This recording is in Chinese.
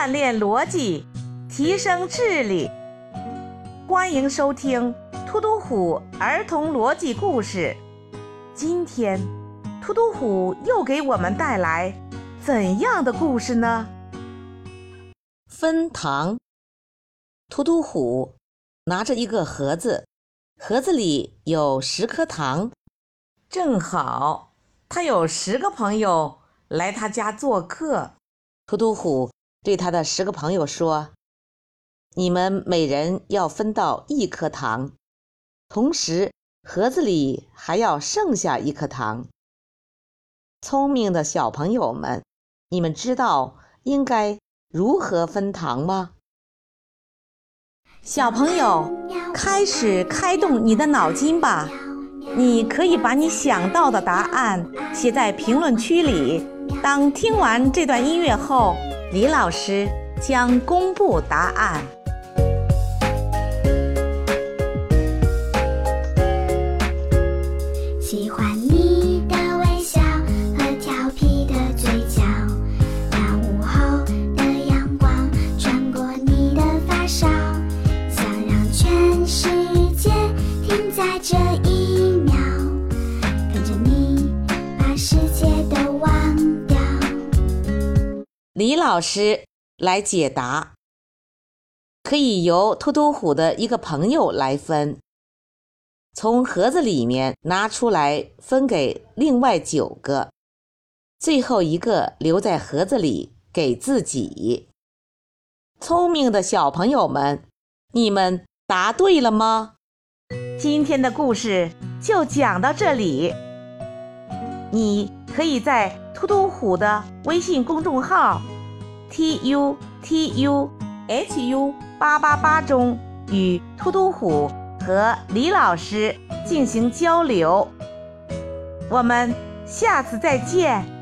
锻炼逻辑，提升智力。欢迎收听突突虎儿童逻辑故事。今天，突突虎又给我们带来怎样的故事呢？分糖。突突虎拿着一个盒子，盒子里有十颗糖，正好他有十个朋友来他家做客。突突虎对他的十个朋友说：“你们每人要分到一颗糖，同时盒子里还要剩下一颗糖。聪明的小朋友们，你们知道应该如何分糖吗？”小朋友，开始开动你的脑筋吧！你可以把你想到的答案写在评论区里。当听完这段音乐后，李老师将公布答案。喜欢你的微笑和调皮的嘴角，那午后的阳光穿过你的发梢，想让全世李老师来解答，可以由突突虎的一个朋友来分，从盒子里面拿出来分给另外九个，最后一个留在盒子里给自己。聪明的小朋友们，你们答对了吗？今天的故事就讲到这里。你可以在突突虎的微信公众号 t u t u h u 八八八中与突突虎和李老师进行交流。我们下次再见。